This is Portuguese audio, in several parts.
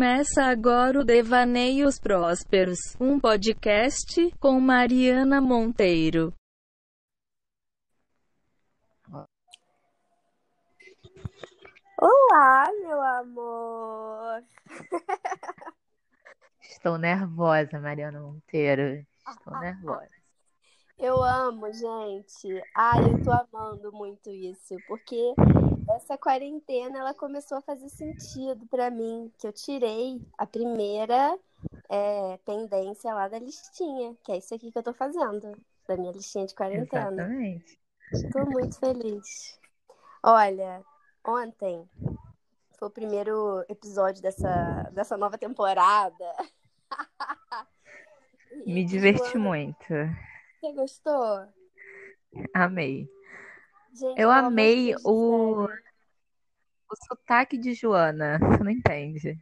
Começa agora o Devaneios Prósperos, um podcast com Mariana Monteiro. Olá, meu amor. Estou nervosa, Mariana Monteiro. Estou nervosa. Eu amo, gente. Ai, eu tô amando muito isso, porque essa quarentena ela começou a fazer sentido pra mim, que eu tirei a primeira é, pendência lá da listinha, que é isso aqui que eu tô fazendo, da minha listinha de quarentena. Exatamente. Tô muito feliz. Olha, ontem foi o primeiro episódio dessa, dessa nova temporada. Me diverti Joana, muito. você gostou? Amei. Gente, Eu amei o, o sotaque de Joana. Você não entende?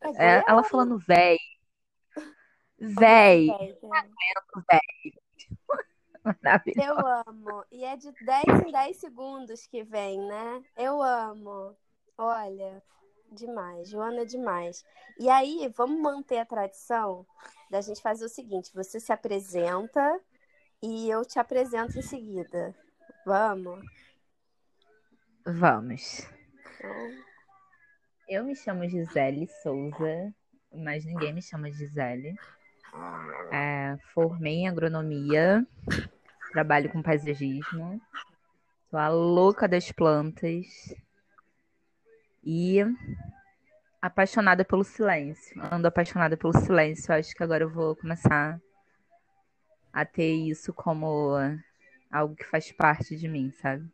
É É, ela falando véi, véi. Maravilhoso. Eu amo. E é de 10 em 10 segundos que vem, né? Eu amo. Olha, demais. Joana é demais. E aí, vamos manter a tradição da gente fazer o seguinte: você se apresenta e eu te apresento em seguida. Vamos? Vamos. Então, Eu me chamo Gisele Souza, mas ninguém me chama Gisele. É, formei em agronomia, trabalho com paisagismo, sou a louca das plantas e apaixonada pelo silêncio. Ando apaixonada pelo silêncio. Acho que agora eu vou começar a ter isso como algo que faz parte de mim, sabe?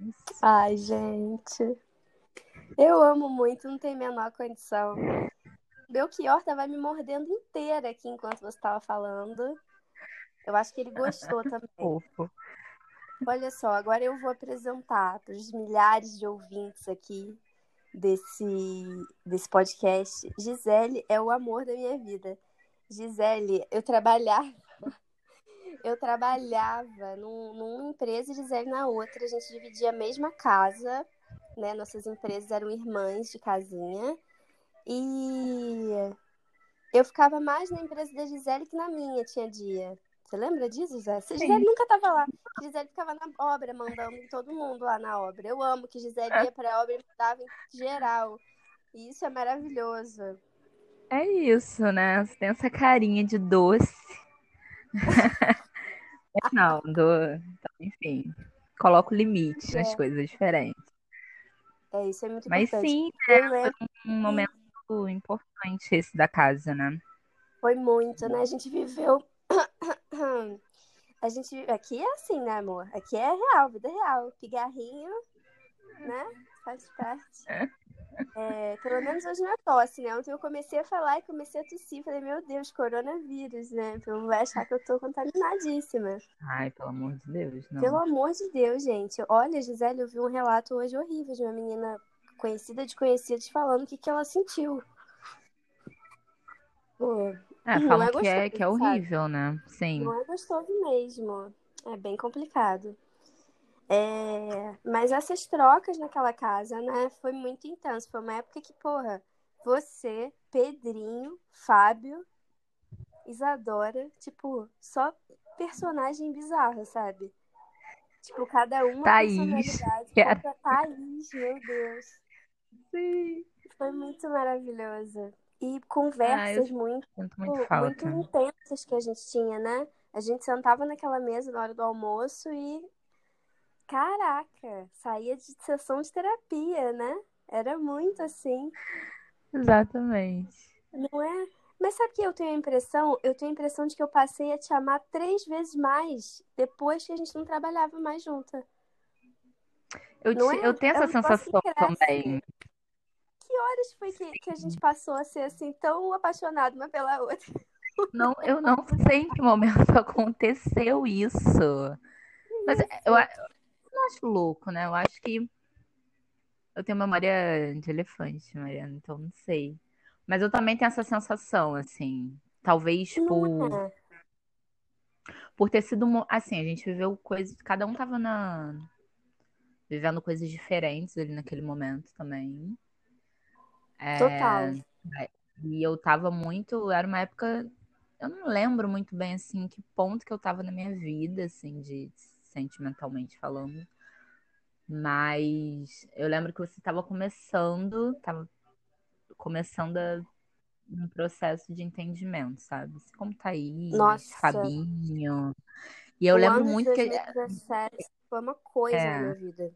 Isso. Ai, gente. Eu amo muito, não tem a menor condição. Belchior tava me mordendo inteira aqui enquanto você estava falando. Eu acho que ele gostou também. Fofo. Olha só, agora eu vou apresentar para os milhares de ouvintes aqui desse, desse podcast. Gisele é o amor da minha vida. Gisele, eu trabalhava, eu trabalhava num, numa empresa e Gisele na outra. A gente dividia a mesma casa, né? Nossas empresas eram irmãs de casinha. E eu ficava mais na empresa da Gisele que na minha, tinha dia. Você lembra disso, Zé? Se Gisele Sim. nunca tava lá. Gisele ficava na obra, mandando todo mundo lá na obra. Eu amo que Gisele ia pra obra e mandava em geral. E isso é maravilhoso. É isso, né? Você tem essa carinha de doce. Não, do... então, enfim, coloco limite nas É, coisas diferentes. é, isso é muito Mas importante. sim, Eu lembro, um momento importante esse da casa, né? foi muito, né? A gente viveu. A gente. Aqui é assim, né, amor? Aqui é real, vida real. Pigarrinho, né? Faz parte. É, pelo menos hoje não é tosse, né? Ontem eu comecei a falar e comecei a tossir. Falei, meu Deus, coronavírus, né? Eu vai achar que eu tô contaminadíssima. Ai, pelo amor de Deus, Pelo não. amor de Deus, gente. Olha, Gisele, eu vi um relato hoje horrível de uma menina conhecida de conhecidos falando o que, que ela sentiu. Pô, É, não falam é que é, que é gostoso, sabe? horrível, né? Sim. Não é gostoso mesmo. É bem complicado. É, Mas essas trocas naquela casa, né, foi muito intenso. Foi uma época que, porra, você, Pedrinho, Fábio, Isadora, tipo, só personagem bizarro, sabe? Tipo, cada uma Thaís, personalidade. Contra Thaís, meu Deus. Sim. Foi muito maravilhoso. E Ah, conversas muito, sinto muito muito falta. intensas que a gente tinha, né? A gente sentava naquela mesa na hora do almoço e, caraca, saía de sessão de terapia, né? Era muito assim, Exatamente. não é? Mas sabe que eu tenho a impressão? Eu tenho a impressão de que eu passei a te amar três vezes mais depois que a gente não trabalhava mais junta. Eu, te- é? eu tenho É essa sensação também. Que horas foi que, que a gente passou a ser assim tão apaixonado uma pela outra? Não, eu não sei em que momento aconteceu isso. Mas eu, acho louco, né? Eu acho que eu tenho memória de elefante, Mariana, então não sei. Mas eu também tenho essa sensação, assim. Talvez por, é? por ter sido. Assim, a gente viveu coisas. Cada um tava na, vivendo coisas diferentes ali naquele momento também. É, Total. E eu tava muito. Era uma época. Eu não lembro muito bem, assim, que ponto que eu tava na minha vida, assim, de sentimentalmente falando. Mas eu lembro que você tava começando, tava começando a- um processo de entendimento, sabe? Assim, Como Thaís, Nossa, Fabinho. E eu o lembro ano de muito que. 2017 foi uma coisa na É. minha vida.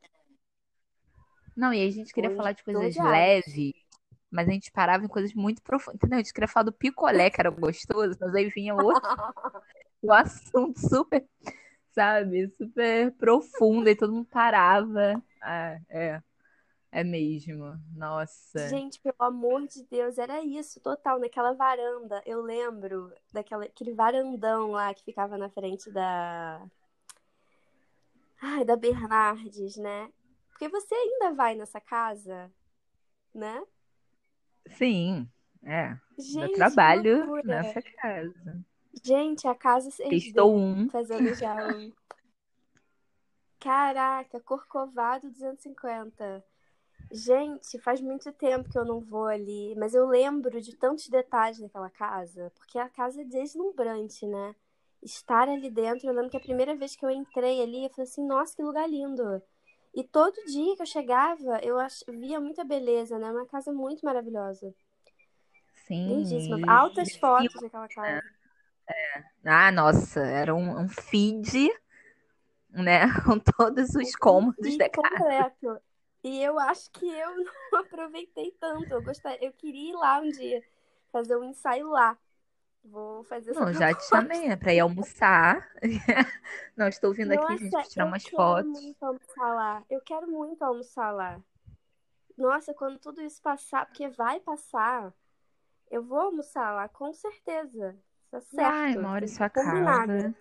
Não, e a gente queria um falar de coisas leves, mas a gente parava em coisas muito profundas. Entendeu? A gente queria falar do picolé, que era gostoso, mas aí vinha outro um assunto super, sabe, super profundo, e todo mundo parava. Ah, é, é mesmo. Nossa. Gente, pelo amor de Deus, era isso, total, naquela varanda. Eu lembro daquela, aquele varandão lá que ficava na frente da. Ai, da Bernardes, né? Porque você ainda vai nessa casa, né? Sim, é. Eu Gente, que trabalho nessa casa. Gente, a casa 6D, Estou um. fazendo já um. Caraca, Corcovado 250. Gente, faz muito tempo que eu não vou ali, mas eu lembro de tantos detalhes daquela casa, porque a casa é deslumbrante, né? Estar ali dentro, eu lembro que a primeira vez que eu entrei ali, eu falei assim, nossa, que lugar lindo. E todo dia que eu chegava, eu via muita beleza, né? Uma casa muito maravilhosa. Sim, Lindíssima. Altas fotos daquela né? casa. Ah, nossa, era um, um feed, né? Com todos os cômodos da casa. completo. E eu acho que eu não aproveitei tanto. Eu gostaria, eu queria ir lá um dia, fazer um ensaio lá. Vou fazer Não, já te chamei, né? Pra ir almoçar. Não, estou vindo aqui, gente, pra Nossa, tirar eu umas quero fotos. muito almoçar lá. Eu quero muito almoçar lá. Nossa, quando tudo isso passar, porque vai passar, eu vou almoçar lá, com certeza. Tá Vai, certo. mora em Tá sua combinado. casa.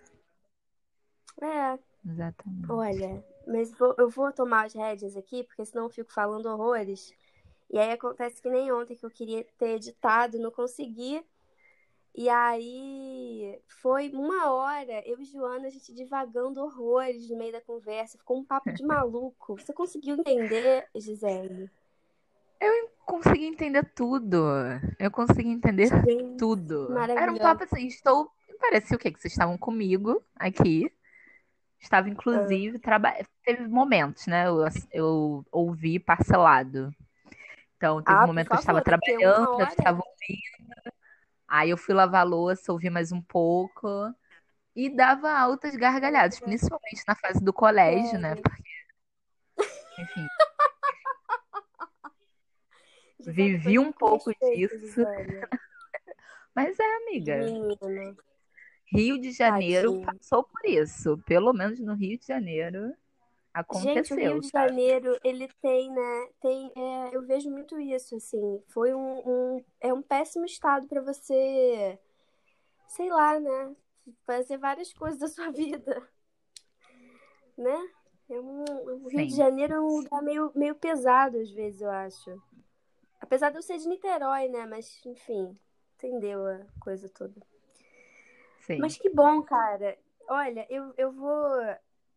É, Exatamente. olha, mas vou- eu vou tomar as rédeas aqui, porque senão eu fico falando horrores. E aí acontece que nem ontem que eu queria ter editado, não consegui. E aí foi uma hora, eu e Joana, a gente divagando horrores no meio da conversa. Ficou um papo de maluco. Você conseguiu entender, Gisele? Consegui entender tudo. Eu consegui entender Gente, tudo. Era um papo assim, estou. Parecia o quê? Que vocês estavam comigo aqui. Estava, Ah, inclusive, traba... teve momentos, né? Eu, eu ouvi parcelado. Então, teve um Ah, por momento que eu estava trabalhando, eu estava ouvindo. Aí eu fui lavar a louça, ouvi mais um pouco. E dava altas gargalhadas, principalmente na fase do colégio, né? Sério. Porque, enfim, vivi um pouco respeito, disso. Mas é, amiga. Menina, Rio de Janeiro tadinho. passou por isso. Pelo menos no Rio de Janeiro Gente, o Rio aconteceu, de? Janeiro, ele tem, né? Tem, é, eu vejo muito isso, assim. Foi um, um- é um péssimo estado para você, sei lá, né? Fazer várias coisas da sua vida, né? É um, o Rio de Sim. Janeiro é um lugar meio, meio pesado, às vezes, eu acho. Apesar de eu ser de Niterói, né? Mas, enfim, entendeu a coisa toda. Sim. Mas que bom, cara. Olha, eu, eu vou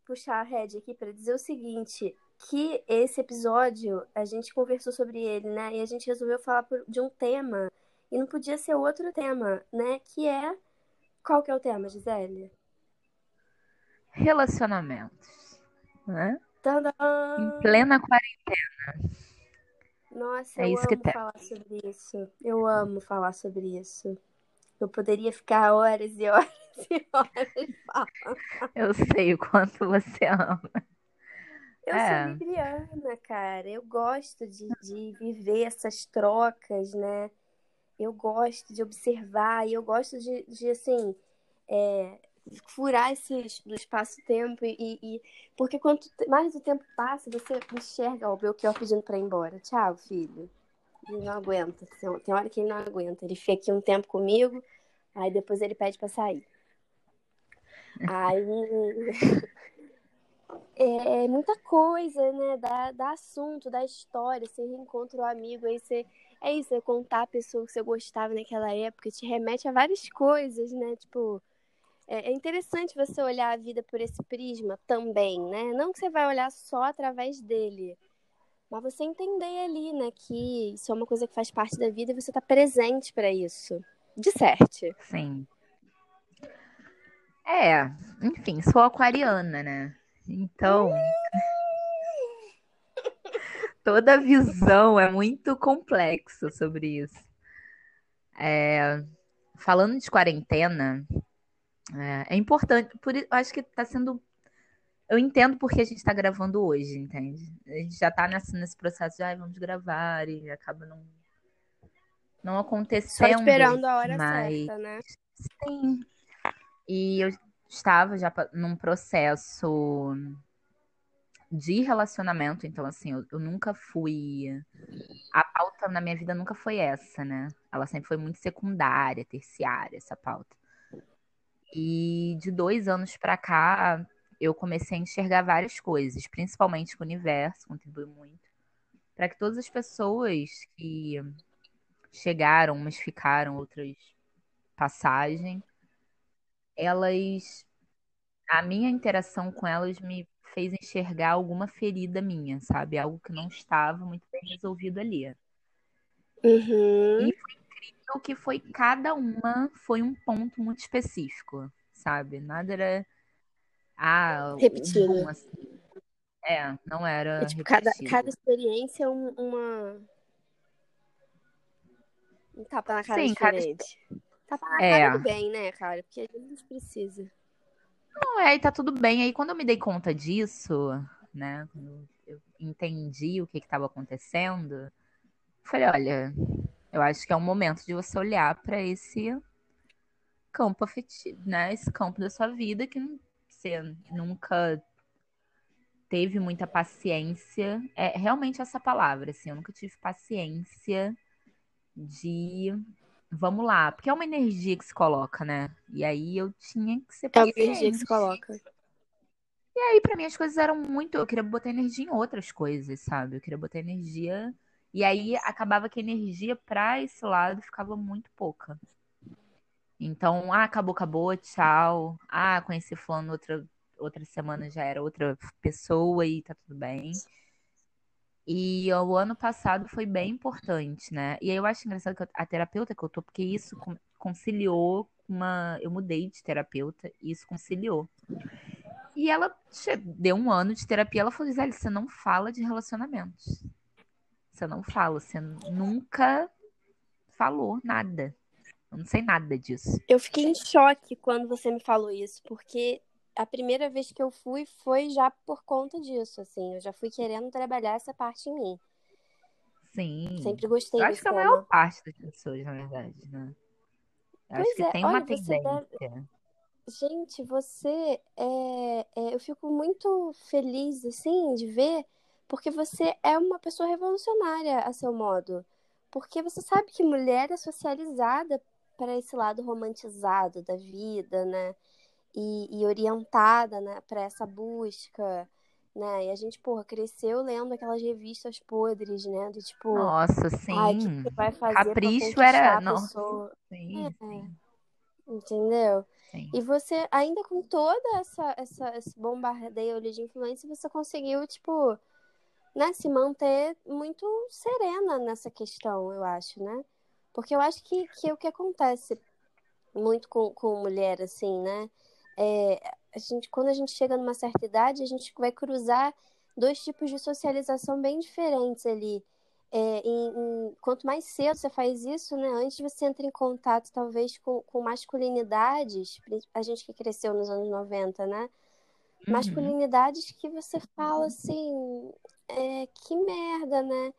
puxar a rédea aqui para dizer o seguinte, que esse episódio, a gente conversou sobre ele, né? E a gente resolveu falar por- de um tema, e não podia ser outro tema, né? Que é... Qual que é o tema, Gisele? Relacionamentos, né? Em plena quarentena. Nossa, É eu isso que amo tem. falar sobre isso. Eu amo falar sobre isso. Eu poderia ficar horas e horas e horas falando. Eu sei o quanto você ama. Eu É. sou libriana, cara. Eu gosto de, de viver essas trocas, né? Eu gosto de observar e eu gosto de, de assim, é, furar esse do espaço-tempo e, e- porque quanto mais o tempo passa, você enxerga o Belchior pedindo pra ir embora. Tchau, filho. Ele não aguenta. Tem hora que ele não aguenta. Ele fica aqui um tempo comigo, aí depois ele pede pra sair. Aí é muita coisa, né? Dá, dá assunto, dá história. Você reencontra o amigo, aí você. É isso, é contar a pessoa que você gostava naquela época, te remete a várias coisas, né? Tipo, é, é interessante você olhar a vida por esse prisma também, né? Não que você vai olhar só através dele, Mas você entender ali, né, que isso é uma coisa que faz parte da vida e você tá presente para isso. De certo. Sim. É, enfim, sou aquariana, né? Então, toda visão é muito complexa sobre isso. É, falando de quarentena, é, é importante, por, acho que está sendo. Eu entendo porque a gente está gravando hoje, entende? A gente já está nesse, nesse processo de ah, vamos gravar e acaba não, não acontecendo. Só esperando a hora mas... certa, né? Sim. E eu estava já num processo de relacionamento, então assim, eu, eu, nunca fui. A pauta na minha vida nunca foi essa, né? Ela sempre foi muito secundária, terciária, essa pauta. E de dois anos para cá, eu comecei a enxergar várias coisas, principalmente o universo, contribuiu muito, para que todas as pessoas que chegaram, umas ficaram, outras passagem, elas. A minha interação com elas me fez enxergar alguma ferida minha, sabe? Algo que não estava muito bem resolvido ali. Uhum. E foi incrível que foi cada uma foi um ponto muito específico, sabe? Nada era ah, repetido. Um, assim. É, não era. É, tipo, cada, cada experiência é um, uma. Um tapa na cara Sim, diferente. Cada... Tapa na é. cara do bem, né, cara? Porque a gente precisa. Não, é, e tá tudo bem. Aí quando eu me dei conta disso, né? Quando eu entendi o que estava acontecendo, falei, olha, eu acho que é um momento de você olhar para esse campo afetivo, né? Esse campo da sua vida que você nunca teve muita paciência. É realmente essa palavra, assim, eu nunca tive paciência de vamos lá, porque é uma energia que se coloca, né? E aí eu tinha que ser paciente. É uma energia que se coloca. E aí, para mim, as coisas eram muito. Eu queria botar energia em outras coisas, sabe? Eu queria botar energia. E aí acabava que a energia pra esse lado ficava muito pouca. Então, ah, acabou, acabou, tchau. Ah, conheci fulano outra, outra semana já era outra pessoa e tá tudo bem. E o ano passado foi bem importante, né? E aí eu acho engraçado que a terapeuta que eu tô, porque isso conciliou uma. Eu mudei de terapeuta e isso conciliou. E ela deu um ano de terapia, ela falou, Gisele, você não fala de relacionamentos. Você não fala, você nunca falou nada. Eu não sei nada disso. Eu fiquei em choque quando você me falou isso, porque a primeira vez que eu fui foi já por conta disso, assim. Eu já fui querendo trabalhar essa parte em mim. Sim. Sempre gostei eu acho que a maior parte das pessoas, na verdade, né? Eu pois acho que é. tem Olha, uma tendência. Deve... Gente, você é, é, eu fico muito feliz assim de ver, porque você é uma pessoa revolucionária a seu modo. Porque você sabe que mulher é socializada para esse lado romantizado da vida, né? e, e orientada né, para essa busca, né? E a gente, porra, cresceu lendo aquelas revistas podres, né? Do tipo. Nossa, sim. Que vai fazer Capricho era. Nossa, sim, é, sim. Entendeu? Sim. E você, ainda com toda essa, essa esse bombardeio de influência, você conseguiu, tipo, né, se manter muito serena nessa questão, eu acho, né? Porque eu acho que, que é o que acontece muito com, com mulher, assim, né? é, a gente, quando a gente chega numa certa idade, a gente vai cruzar dois tipos de socialização bem diferentes ali. É, em, em, quanto mais cedo você faz isso, né, antes você entra em contato talvez com, com masculinidades, a gente que cresceu nos anos 90, né? Uhum. Masculinidades que você fala assim, é, que merda, né?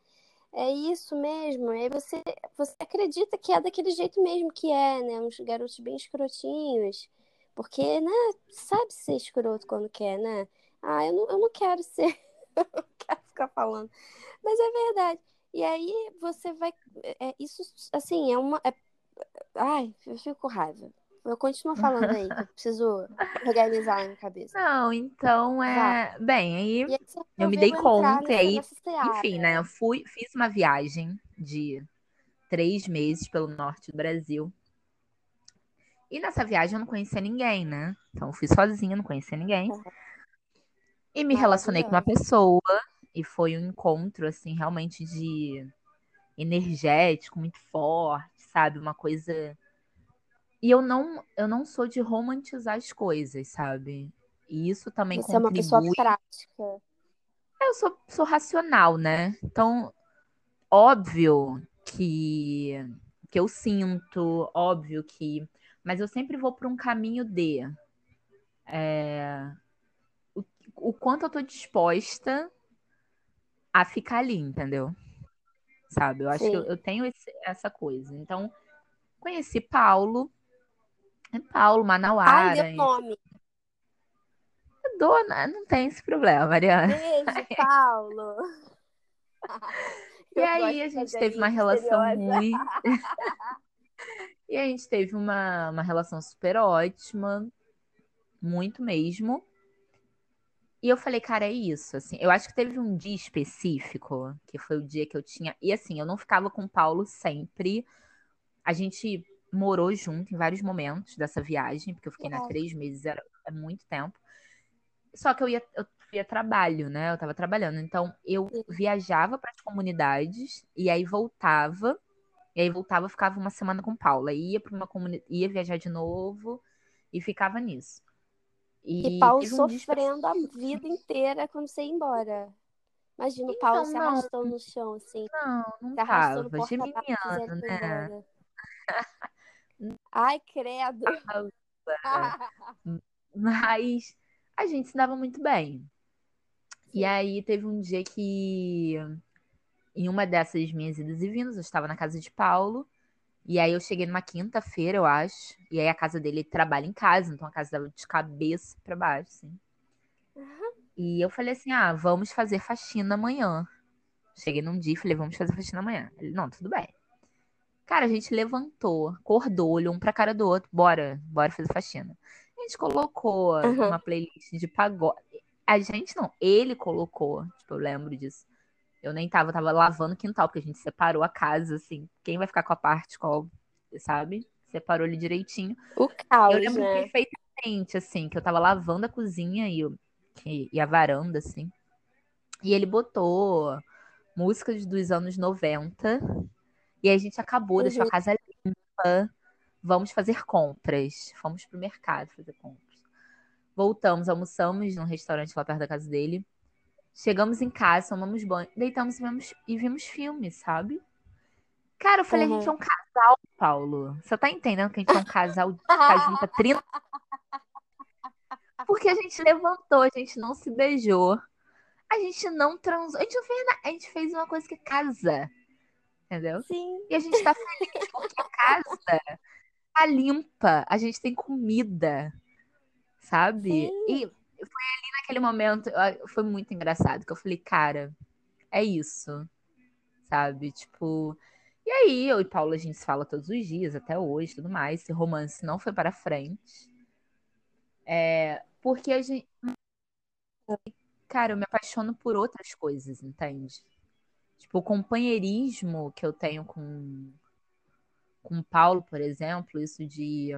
É isso mesmo. Aí você, você acredita que é daquele jeito mesmo que é, né? Uns garotos bem escrotinhos. Porque, né, sabe ser escroto quando quer, né? Ah, eu não, eu não quero ser, eu não quero ficar falando. Mas é verdade. E aí você vai. É, isso, assim, é uma. É... Ai, eu fico com raiva. Eu continuo falando aí, que eu preciso organizar a minha cabeça. Não, então é. Vai. Bem, aí, aí eu me dei conta, e aí, enfim, né? Eu fui, fiz uma viagem de três meses pelo norte do Brasil. E nessa viagem eu não conhecia ninguém, né? Então eu fui sozinha, não conhecia ninguém. E me relacionei com uma pessoa E foi um encontro, assim, realmente de energético, muito forte, sabe? Uma coisa. E eu não, eu não sou de romantizar as coisas, sabe? E isso também Você é uma contribui. pessoa prática. Eu sou, sou racional, né? Então, óbvio que, que eu sinto, óbvio que. Mas eu sempre vou para um caminho de. é, o, o quanto eu tô disposta a ficar ali, entendeu? Sabe? Eu acho que eu, Sim. eu tenho esse- essa coisa. Então, conheci Paulo. É Paulo, Ai, Manauara. deu nome. Dona, não tem esse problema, Mariana. Beijo, Paulo. E Eu aí a gente teve uma relação muito. E a gente teve uma, uma relação super ótima, muito mesmo. E eu falei, cara, é isso, assim. Eu acho que teve um dia específico, que foi o dia que eu tinha. E assim, eu não ficava com o Paulo sempre. A gente morou junto em vários momentos dessa viagem, porque eu fiquei na Uau. três meses, era é muito tempo. Só que eu ia, eu ia trabalho, né? Eu tava trabalhando. Então eu viajava para as comunidades e aí voltava. E aí voltava, ficava uma semana com Paula. Ia para uma comunidade, ia viajar de novo e ficava nisso. E E Paulo um sofrendo a vida inteira quando você ia embora. Imagina o Paulo Então, se não. arrastando no chão, assim. Não, não Se tava. Geminiano, né? Ai, credo. Mas a gente se dava muito bem. E aí teve um dia que, em uma dessas minhas idas e vindas, eu estava na casa de Paulo. E aí eu cheguei numa quinta-feira, eu acho. E aí a casa dele ele trabalha em casa, então a casa dava de cabeça pra baixo, assim. E eu falei assim: ah, vamos fazer faxina amanhã. Cheguei num dia e falei: vamos fazer faxina amanhã. Ele, não, tudo bem. Cara, a gente levantou, acordou, olhou um pra cara do outro, bora, bora fazer faxina. A gente colocou Aham. uma playlist de pagode. A gente não, ele colocou, tipo, eu lembro disso. Eu nem tava, eu tava lavando o quintal, porque a gente separou a casa, assim. Quem vai ficar com a parte, qual, sabe? Separou ele direitinho. O Eu caos, lembro né? perfeitamente, assim, que eu tava lavando a cozinha e, que- e a varanda, assim. E ele botou músicas dos anos 90. E a gente acabou, deixou Uhum. a casa limpa. Vamos fazer compras. Fomos pro mercado fazer compras. Voltamos, almoçamos num restaurante lá perto da casa dele. Chegamos em casa, tomamos banho, deitamos e vimos, e vimos filmes, sabe? Cara, eu falei, a gente é Uhum. um casal, Paulo. Você tá entendendo que a gente é um casal de junto há 30 Porque a gente levantou, a gente não se beijou. A gente não transou. A gente não fez nada. A gente fez uma coisa que é casa. Entendeu? Sim. E a gente tá feliz porque a casa tá limpa. A gente tem comida. Sabe? Sim. E foi ali naquele momento. Foi muito engraçado. Que eu falei, cara, é isso. Sabe? Tipo. E aí, eu e Paula, a gente se fala todos os dias, até hoje, tudo mais. Esse romance não foi para frente. É, porque a gente. Cara, eu me apaixono por outras coisas, entende? Tipo, o companheirismo que eu tenho com, com o Paulo, por exemplo, isso de,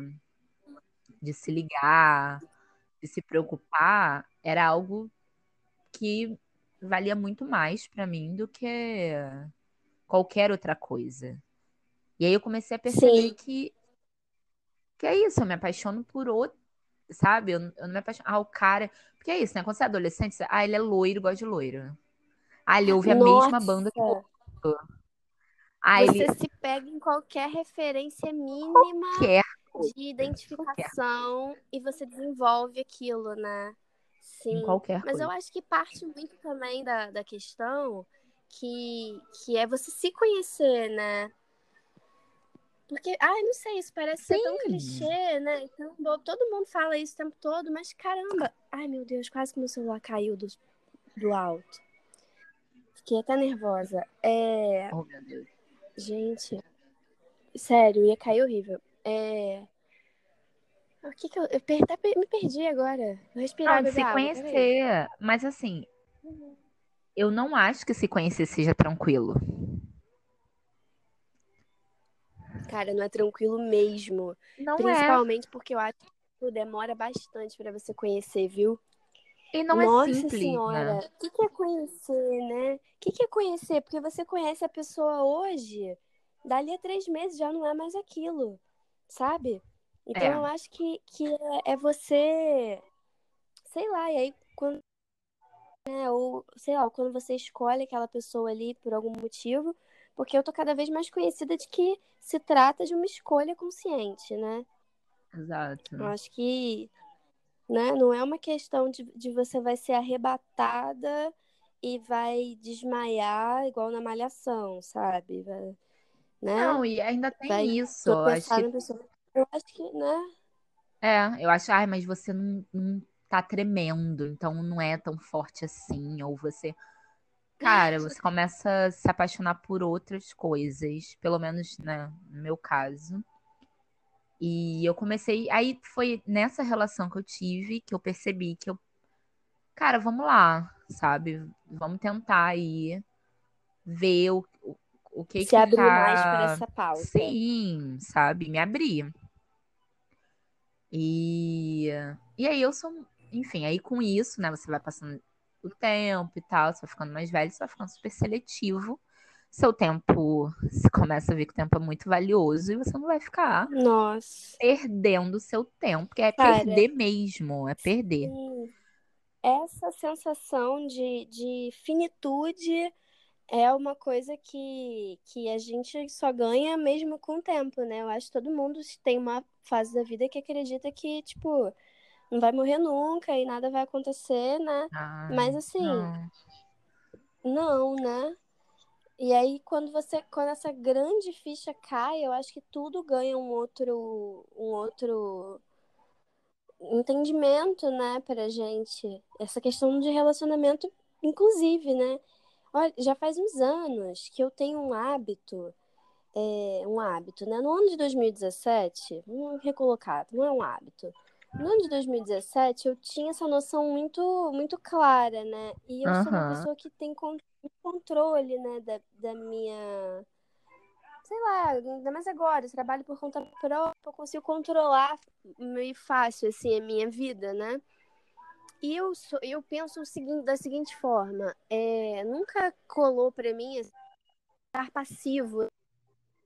de se ligar, de se preocupar, era algo que valia muito mais pra mim do que qualquer outra coisa. E aí eu comecei a perceber Sim. que, que é isso, eu me apaixono por outro, sabe? Eu, eu não me apaixono. Ah, o cara. Porque é isso, né? Quando você é adolescente, você... ah, ele é loiro, gosta de loiro. Ah, ele ouve a mesma banda que Nossa. eu. Ah, ele Você se pega em qualquer referência mínima quer. de identificação e você desenvolve aquilo, né? Sim. qualquer Mas coisa. eu acho que parte muito também da, da questão que, que é você se conhecer, né? Porque, ai, não sei, isso parece ser tão Sim. clichê, né? Então, bo- todo mundo fala isso o tempo todo, mas caramba. Ai, meu Deus, quase que meu celular caiu do, do alto. Fiquei até nervosa. É. Oh, meu Deus. Gente, sério, ia cair horrível. É. O que que eu. Eu per- até me perdi agora. Vou respirar, Não, de beber se água, peraí. conhecer. Mas assim, eu não acho que se conhecer seja tranquilo. Cara, não é tranquilo mesmo. Não é. Principalmente porque eu acho que demora bastante pra você conhecer, viu? E não é Nossa simples, senhora, né? o que que é conhecer, né? O que que é conhecer? Porque você conhece a pessoa hoje, dali a três meses já não é mais aquilo, sabe? Então É, eu acho que, que é, é você, sei lá, e aí quando, né, ou sei lá, quando você escolhe aquela pessoa ali por algum motivo, porque eu tô cada vez mais conhecida de que se trata de uma escolha consciente, né? exato. Eu acho que né? Não é uma questão de, de você vai ser arrebatada e vai desmaiar igual na malhação, sabe? Vai, né? Não, e ainda Vai tem isso. Eu acho que pessoa. Eu acho que, né? é, eu acho, ai, mas você não, não tá tremendo, então não é tão forte assim, ou você Cara, você começa a se apaixonar por outras coisas, pelo menos, né, no meu caso. E eu comecei. Aí foi nessa relação que eu tive que eu percebi que eu. Cara, vamos lá, sabe? Vamos tentar aí ver o, o, o que Se que abrir mais para tá. essa pauta. Sim, sabe? Me abrir. E, e aí eu sou. Enfim, aí com isso, né? Você vai passando o tempo e tal, você vai ficando mais velho, você vai ficando super seletivo. Seu tempo, você começa a ver que o tempo é muito valioso e você não vai ficar Nossa. perdendo seu tempo, porque é Cara, perder mesmo, é perder. sim. Essa sensação de, de finitude é uma coisa que, que a gente só ganha mesmo com o tempo, né? Eu acho que todo mundo tem uma fase da vida que acredita que, tipo, não vai morrer nunca e nada vai acontecer, né? Mas Ai, assim, não. não, né? E aí quando você, quando essa grande ficha cai, eu acho que tudo ganha um outro, um outro entendimento, né, pra gente. Essa questão de relacionamento, inclusive, né? Olha, já faz uns anos que eu tenho um hábito, é, um hábito, né? No ano de 2017, vamos recolocar, não é um hábito. No ano de 2017, eu tinha essa noção muito, muito clara, né? E eu sou uma pessoa que tem controle, né, da, da minha. Sei lá, ainda mais agora, eu trabalho por conta própria, eu consigo controlar meio fácil, assim, a minha vida, né? E eu, sou, eu penso o seguinte, da seguinte forma: é, nunca colou pra mim estar passivo,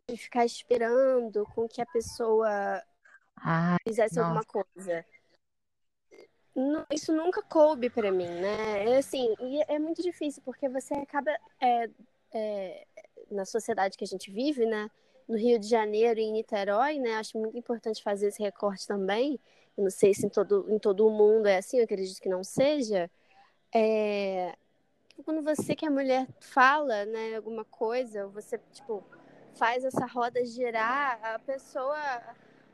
de ficar esperando com que a pessoa Ai, fizesse alguma nossa. coisa. Isso nunca coube pra mim, né? É assim, e é muito difícil, porque você acaba, é, é, na sociedade que a gente vive, né? No Rio de Janeiro e em Niterói, né? Acho muito importante fazer esse recorte também. Eu não sei se em todo, em todo o mundo é assim, eu acredito que não seja. É, quando você que é mulher fala, né, alguma coisa, você, tipo, faz essa roda girar, a pessoa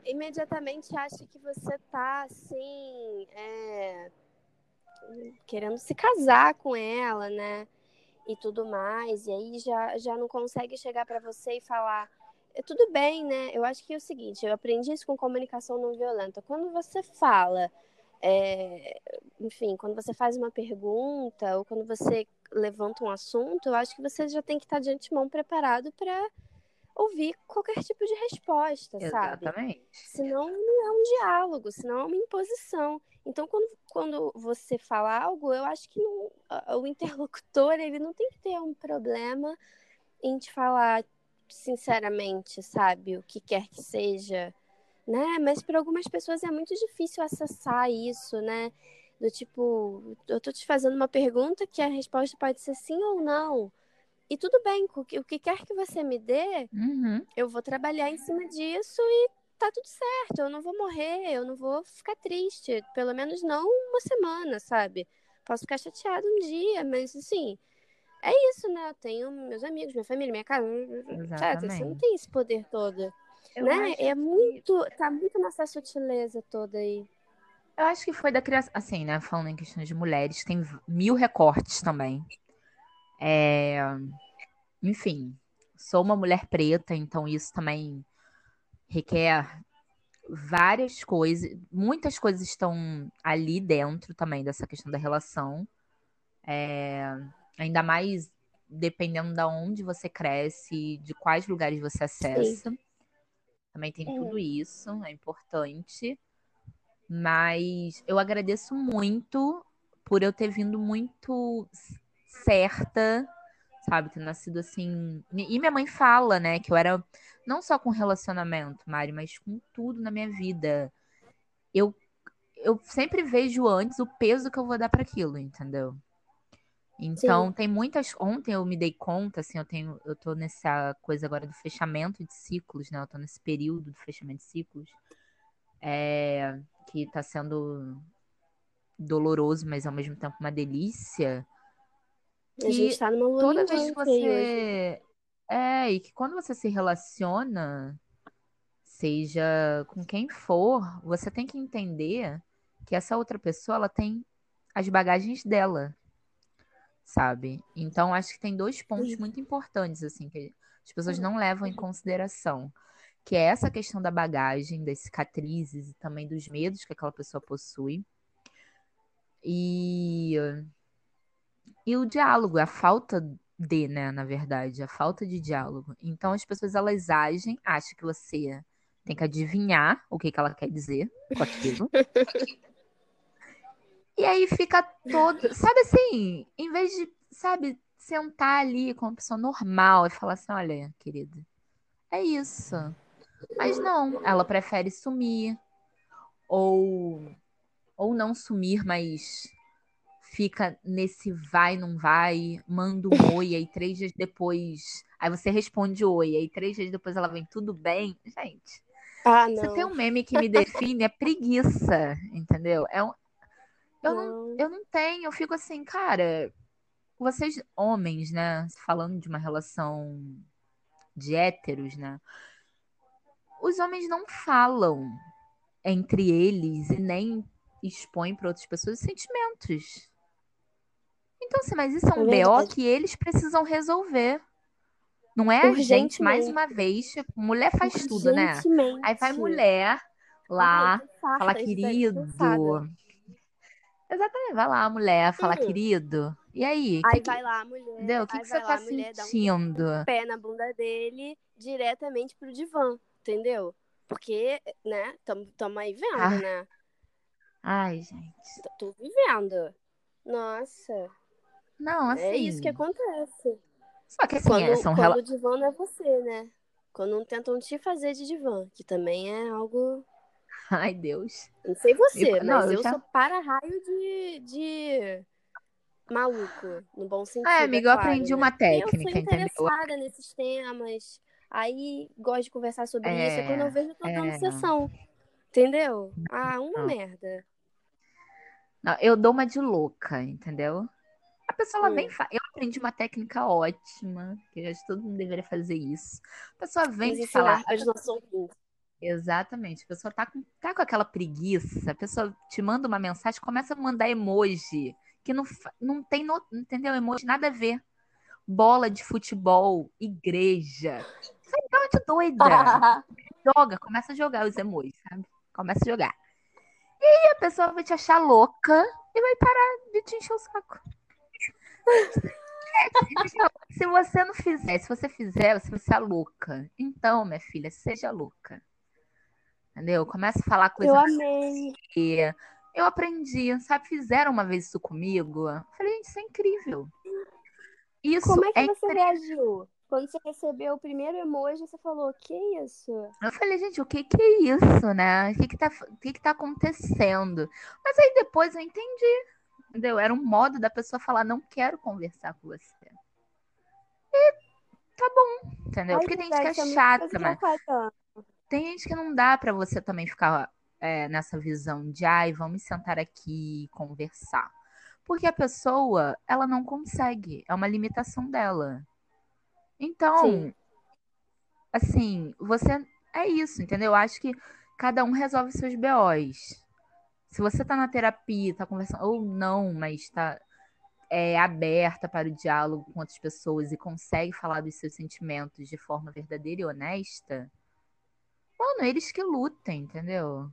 imediatamente acha que você tá, assim, é, querendo se casar com ela, né, e tudo mais, e aí já, já não consegue chegar pra você e falar, "É, tudo bem, né, eu acho que é o seguinte, eu aprendi isso com comunicação não violenta, quando você fala, é, enfim, quando você faz uma pergunta, ou quando você levanta um assunto, eu acho que você já tem que estar de antemão preparado para ouvir qualquer tipo de resposta, sabe? Exatamente. Senão não é um diálogo, senão é uma imposição. Então, quando, quando você fala algo, eu acho que não- o interlocutor ele não tem que ter um problema em te falar sinceramente, sabe? O que quer que seja, né? Mas para algumas pessoas é muito difícil acessar isso, né? Do tipo, eu tô te fazendo uma pergunta que a resposta pode ser sim ou não. E tudo bem, o que, quer que você me dê, Uhum. eu vou trabalhar em cima disso e tá tudo certo. Eu não vou morrer, eu não vou ficar triste. Pelo menos não uma semana, sabe? Posso ficar chateada um dia, mas assim, é isso, né? Eu tenho meus amigos, minha família, minha casa. Sabe? Você não Exatamente. tem esse poder todo. Eu né? É que muito. Tá muito nessa sutileza toda aí. eu acho que foi da criação, assim, né, falando em questões de mulheres, tem mil recortes também. É, enfim, sou uma mulher preta, então isso também requer várias coisas, muitas coisas estão ali dentro também dessa questão da relação. É, ainda mais dependendo da onde você cresce, de quais lugares você acessa. Também tem tudo isso, é importante. Mas eu agradeço muito por eu ter vindo muito certa, sabe? Ter nascido assim. E minha mãe fala, né, que eu era não só com relacionamento, Mari, mas com tudo na minha vida. Eu, eu sempre vejo antes o peso que eu vou dar para aquilo, entendeu? Então, Sim. tem muitas. Ontem eu me dei conta, assim, eu tenho. Eu tô nessa coisa agora do fechamento de ciclos, né? Eu tô nesse período do fechamento de ciclos. É, que tá sendo doloroso, mas ao mesmo tempo uma delícia. Que a gente tá numa toda vez que você. É, e que quando você se relaciona, seja com quem for, você tem que entender que essa outra pessoa ela tem as bagagens dela sabe? Então, acho que tem dois pontos muito importantes, assim, que as pessoas não levam em consideração. Que é essa questão da bagagem, das cicatrizes e também dos medos que aquela pessoa possui. E, e o diálogo, a falta de, né, na verdade, a falta de diálogo. Então, as pessoas, elas agem, acham que você tem que adivinhar o que, que ela quer dizer com aquilo. E aí fica todo. Sabe assim, em vez de, sabe, sentar ali com uma pessoa normal e falar assim: olha, querida, é isso. Mas não, ela prefere sumir. Ou, ou não sumir, mas fica nesse vai, não vai, manda um oi, aí três dias depois. Aí você responde oi, aí três dias depois ela vem tudo bem. Gente. Ah, não. Você tem um meme que me define, é preguiça, entendeu? É um, eu não, eu não tenho, eu fico assim, cara, vocês, homens, né, falando de uma relação de héteros, né? Os homens não falam entre eles e nem expõem para outras pessoas sentimentos. Então, assim, mas isso é um é BO que eles precisam resolver. Não é a gente, mais uma vez, tipo, mulher faz tudo, né? Aí vai mulher lá, Ai, fala, querido, Exatamente, vai lá mulher, fala, hum. querido. E aí? Aí que vai lá mulher. Entendeu? O que, que você tá sentindo? Um pé na bunda dele diretamente pro divã, entendeu? Porque, né, tamo, aí vendo, ah. né? Ai, gente. Tô vivendo. Nossa. Não, assim. É isso que acontece. Só que assim, quando, é, são quando o divã não é você, né? Quando não tentam te fazer de divã, que também é algo Ai, Deus. Não sei você, eu, mas não, eu, eu já... sou para-raio de, de maluco, no bom sentido. Ah, amiga, é eu aprendi né? uma técnica, eu sou interessada entendeu? nesses temas. Aí gosto de conversar sobre é, isso. E quando eu vejo, eu tô dando é... sessão. Entendeu? Ah, uma não. merda. Não, eu dou uma de louca, entendeu? Pessoa ela vem. Fa... Eu aprendi uma técnica ótima, que acho que todo mundo deveria fazer isso. A pessoa vem falar. Para os nossos ouvintes. Exatamente. A pessoa tá com, tá com aquela preguiça, a pessoa te manda uma mensagem, começa a mandar emoji, que não, não tem, no, entendeu? Emoji nada a ver. Bola de futebol, igreja. Sai é de doida. Joga, começa a jogar os emojis, sabe? Começa a jogar. E aí a pessoa vai te achar louca e vai parar de te encher o saco. se você não fizer, se você fizer, se você é louca. Então, minha filha, seja louca. Entendeu? Começa a falar coisas. Eu amei. Que eu aprendi, sabe? Fizeram uma vez isso comigo. Eu falei, gente, isso é incrível. Isso Como é que é você incrível. reagiu? Quando você recebeu o primeiro emoji, você falou, que isso? Eu falei, gente, o que que é isso, né? O que que tá, o que que tá acontecendo? Mas aí depois eu entendi, entendeu? Era um modo da pessoa falar, não quero conversar com você. E tá bom, entendeu? Ai, Porque tem gente que é chata, mas... Tem gente que não dá para você também ficar é, nessa visão de, ai, vamos sentar aqui e conversar. Porque a pessoa, ela não consegue, é uma limitação dela. Então, Sim. assim, você. É isso, entendeu? Eu acho que cada um resolve seus BOs. Se você tá na terapia, tá conversando, ou não, mas tá é, aberta para o diálogo com outras pessoas e consegue falar dos seus sentimentos de forma verdadeira e honesta, Mano, eles que lutem, entendeu?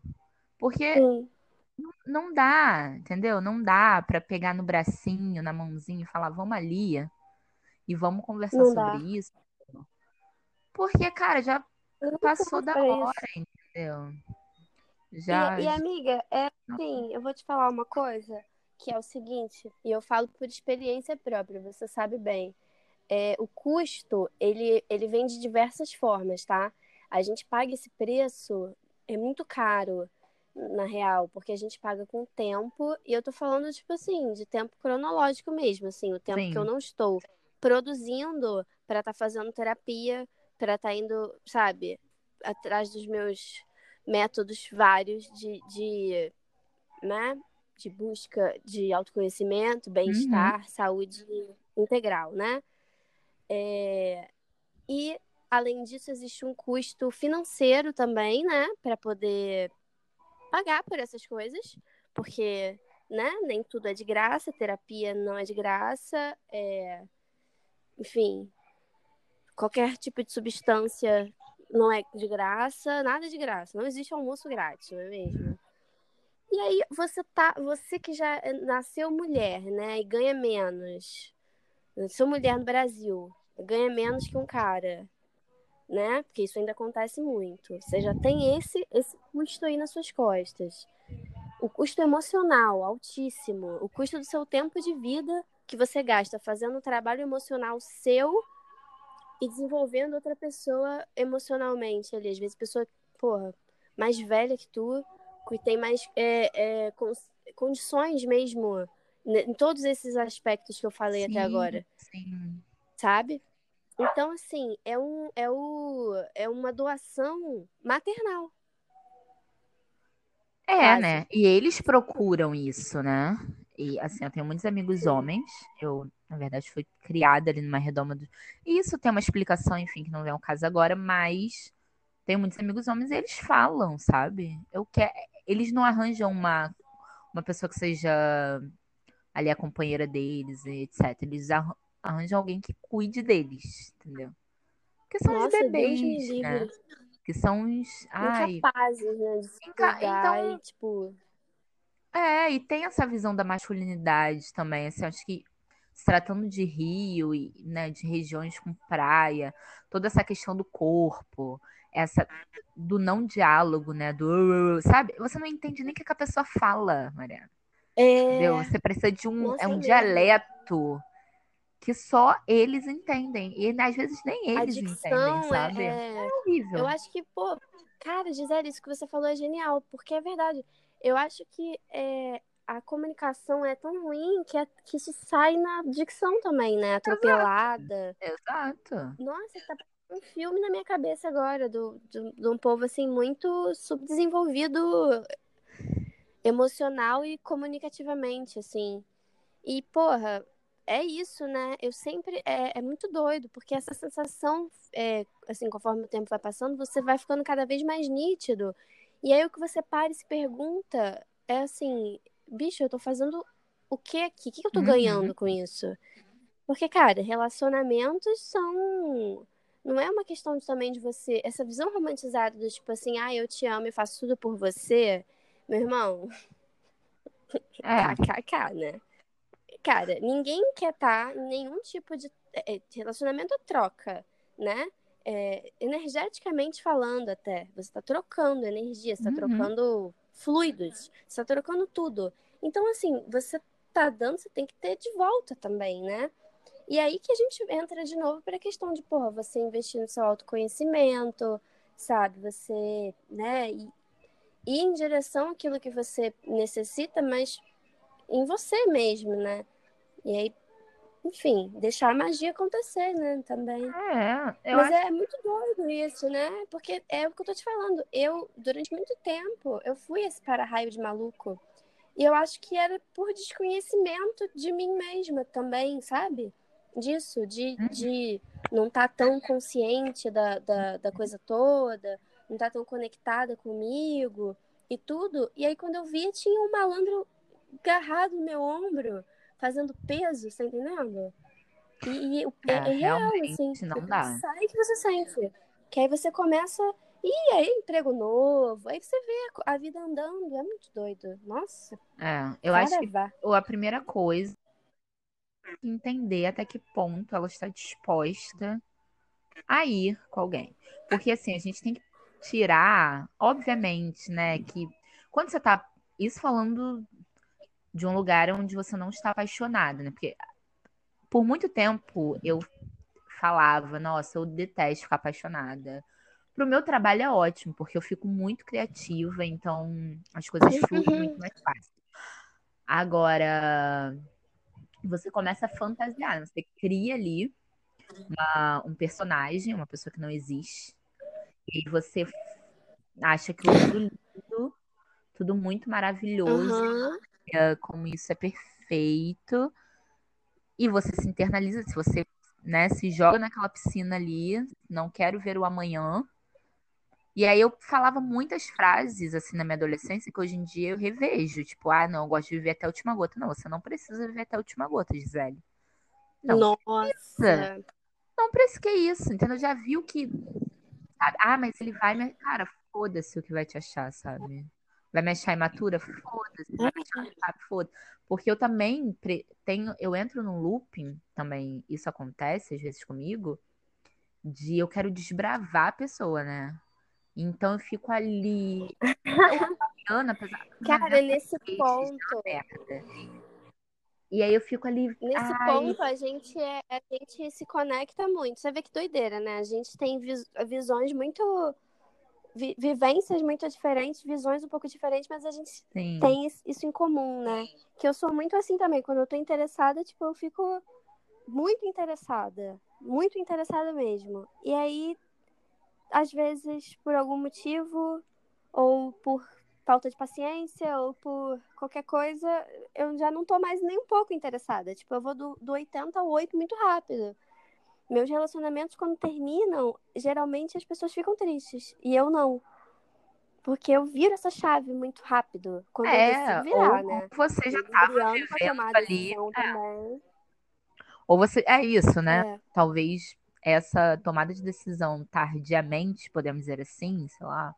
Porque Sim. não dá, entendeu? Não dá para pegar no bracinho, na mãozinha e falar, vamos ali e vamos conversar não sobre dá. isso. Porque, cara, já passou da hora, isso. entendeu? Já... E, e, amiga, é assim, eu vou te falar uma coisa que é o seguinte, e eu falo por experiência própria, você sabe bem. É, o custo, ele, ele vem de diversas formas, tá? A gente paga esse preço, é muito caro, na real, porque a gente paga com tempo, e eu tô falando, tipo assim, de tempo cronológico mesmo, assim, o tempo Sim. que eu não estou produzindo para estar tá fazendo terapia, para estar tá indo, sabe, atrás dos meus métodos vários de, de né, de busca de autoconhecimento, bem-estar, uhum. saúde integral, né? É... E, além disso, existe um custo financeiro também, né? Para poder pagar por essas coisas, porque, né? Nem tudo é de graça, terapia não é de graça, é... enfim, qualquer tipo de substância não é de graça, nada de graça. Não existe almoço grátis, não é mesmo? E aí você tá, você que já nasceu mulher, né, e ganha menos. Nasceu mulher no Brasil, ganha menos que um cara, né? Porque isso ainda acontece muito. Você já tem esse esse custo aí nas suas costas. O custo emocional altíssimo, o custo do seu tempo de vida que você gasta fazendo um trabalho emocional seu e desenvolvendo outra pessoa emocionalmente ali. Às vezes, pessoa, porra, mais velha que tu, que tem mais é, é, condições mesmo né, em todos esses aspectos que eu falei sim, até agora. Sim. Sabe? Então, assim, é, um, é, o, é uma doação maternal. É, quase. né? E eles procuram isso, né? E assim, eu tenho muitos amigos homens. Eu, na verdade, fui criada ali numa redoma do. E isso tem uma explicação, enfim, que não é o caso agora, mas tenho muitos amigos homens e eles falam, sabe? Eu quero eles não arranjam uma, uma pessoa que seja ali a companheira deles, etc. Eles arranjam alguém que cuide deles, entendeu? Que são Nossa, os bebês, né? Que são os. Ai... Incapazes, né? De cuidar então... e, tipo. É, e tem essa visão da masculinidade também, assim, acho que se tratando de rio e né, de regiões com praia, toda essa questão do corpo, essa do não diálogo, né? Do sabe? Você não entende nem o que a pessoa fala, Mariana. É... Entendeu? Você precisa de um, Nossa, é um dialeto que só eles entendem. E às vezes nem eles entendem, sabe? É... é horrível. Eu acho que, pô, cara, Gisele, isso que você falou é genial, porque é verdade. Eu acho que é, a comunicação é tão ruim que, é, que se sai na dicção também, né? Atropelada. Exato. Exato. Nossa, tá um filme na minha cabeça agora, do, do, de um povo, assim, muito subdesenvolvido emocional e comunicativamente, assim. E, porra, é isso, né? Eu sempre. É, é muito doido, porque essa sensação, é, assim, conforme o tempo vai passando, você vai ficando cada vez mais nítido. E aí o que você para e se pergunta é assim: bicho, eu tô fazendo o que aqui? O que eu tô uhum. ganhando com isso? Porque, cara, relacionamentos são não é uma questão também de você. Essa visão romantizada do tipo assim, ah, eu te amo e faço tudo por você, meu irmão. É. KKK, né? Cara, ninguém quer estar tá em nenhum tipo de é, é, relacionamento a troca, né? É, energeticamente falando até. Você está trocando energia, está uhum. trocando fluidos, está trocando tudo. Então, assim, você tá dando, você tem que ter de volta também, né? E aí que a gente entra de novo para a questão de, porra, você investir no seu autoconhecimento, sabe? Você, né? E, ir em direção àquilo que você necessita, mas em você mesmo, né? E aí, enfim, deixar a magia acontecer, né? Também. É, Mas acho... é muito doido isso, né? Porque é o que eu tô te falando. Eu, durante muito tempo, eu fui esse para-raio de maluco. E eu acho que era por desconhecimento de mim mesma também, sabe? disso, de, uhum. de não estar tá tão consciente da, da, da coisa toda, não estar tá tão conectada comigo e tudo. E aí, quando eu via, tinha um malandro agarrado no meu ombro, fazendo peso, tá entendendo? E, e é, é, real, assim. Não dá. Sai que você sente. Que aí você começa. E aí, emprego novo. Aí você vê a vida andando. É muito doido. Nossa. É, eu acho que a primeira coisa entender até que ponto ela está disposta a ir com alguém. Porque assim, a gente tem que tirar, obviamente, né, que quando você tá isso falando de um lugar onde você não está apaixonada, né? Porque por muito tempo eu falava, nossa, eu detesto ficar apaixonada. Pro meu trabalho é ótimo, porque eu fico muito criativa, então as coisas fluem muito mais fácil. Agora, você começa a fantasiar, você cria ali uma, um personagem, uma pessoa que não existe, e você acha que tudo lindo, tudo muito maravilhoso, Aham. como isso é perfeito, e você se internaliza, se você né, se joga naquela piscina ali, não quero ver o amanhã. E aí eu falava muitas frases assim na minha adolescência que hoje em dia eu revejo, tipo, ah, não, eu gosto de viver até a última gota. Não, você não precisa viver até a última gota, Gisele. Não, Nossa. não precisa que isso, entendeu? Já viu que sabe? Ah, mas ele vai me, cara, foda-se o que vai te achar, sabe? Vai me achar imatura? Foda-se. Vai me achar chato? Foda-se. Porque eu também pre- tenho, eu entro num looping também, isso acontece às vezes comigo, de eu quero desbravar a pessoa, né? Então eu fico ali, Ana, apesar Cara, nesse Esse ponto, merda. E aí eu fico ali, nesse ai, ponto a gente é, a gente se conecta muito. Você vê que doideira, né? A gente tem vis- visões muito vi- vivências muito diferentes, visões um pouco diferentes, mas a gente sim. tem is- isso em comum, né? Que eu sou muito assim também. Quando eu tô interessada, tipo, eu fico muito interessada. Muito interessada mesmo. E aí, às vezes, por algum motivo, ou por falta de paciência, ou por qualquer coisa, eu já não tô mais nem um pouco interessada. Tipo, eu vou do, do 80 ao 8 muito rápido. Meus relacionamentos, quando terminam, geralmente as pessoas ficam tristes. E eu não. Porque eu viro essa chave muito rápido. Quando eu É, decido virar, ou né? você já O tava Adriano pra vivendo ali, é. Ou você. É isso, né? É. Talvez essa tomada de decisão tardiamente, podemos dizer assim, sei lá.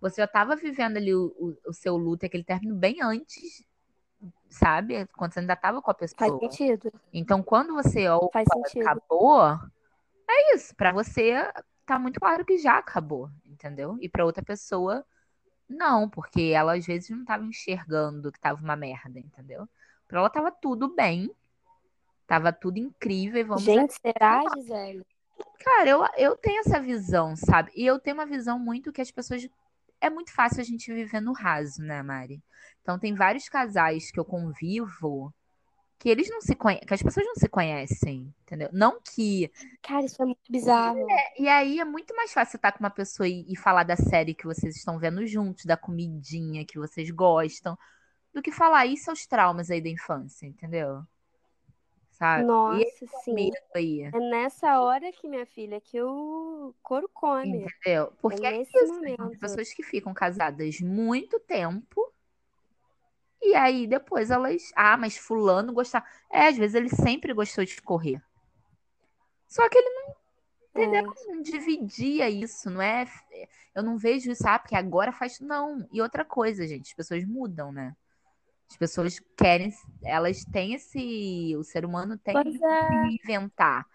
Você já estava vivendo ali o, o, o seu luto, aquele término bem antes, sabe? Quando você ainda estava com a Faz pessoa. sentido. Então, quando você opa, Faz sentido. acabou, é isso. Pra você, tá muito claro que já acabou, entendeu? E pra outra pessoa, não, porque ela às vezes não tava enxergando que tava uma merda, entendeu? Pra ela tava tudo bem, tava tudo incrível, e vamos Gente, será, Gisele? Cara, eu, eu tenho essa visão, sabe? E eu tenho uma visão muito que as pessoas. É muito fácil a gente viver no raso, né, Mari? Então, tem vários casais que eu convivo que eles não se conhecem, que as pessoas não se conhecem, entendeu? Não que. Cara, isso é muito bizarro. E aí é muito mais fácil estar com uma pessoa e, e falar da série que vocês estão vendo juntos, da comidinha que vocês gostam, do que falar isso aos traumas aí da infância, entendeu? Sabe? Nossa, esse sim. aí. É nessa hora que, minha filha, que o couro come. Entendeu? Porque É é nesse isso, momento. tem pessoas que ficam casadas muito tempo e aí depois elas, ah, mas fulano gostar. É, às vezes ele sempre gostou de correr. Só que ele não, entendeu? Não dividia isso, não é? Eu não vejo isso, ah, porque agora faz. Não. E outra coisa, gente, as pessoas mudam, né? As pessoas querem, elas têm esse. O ser humano tem Pois é. que inventar.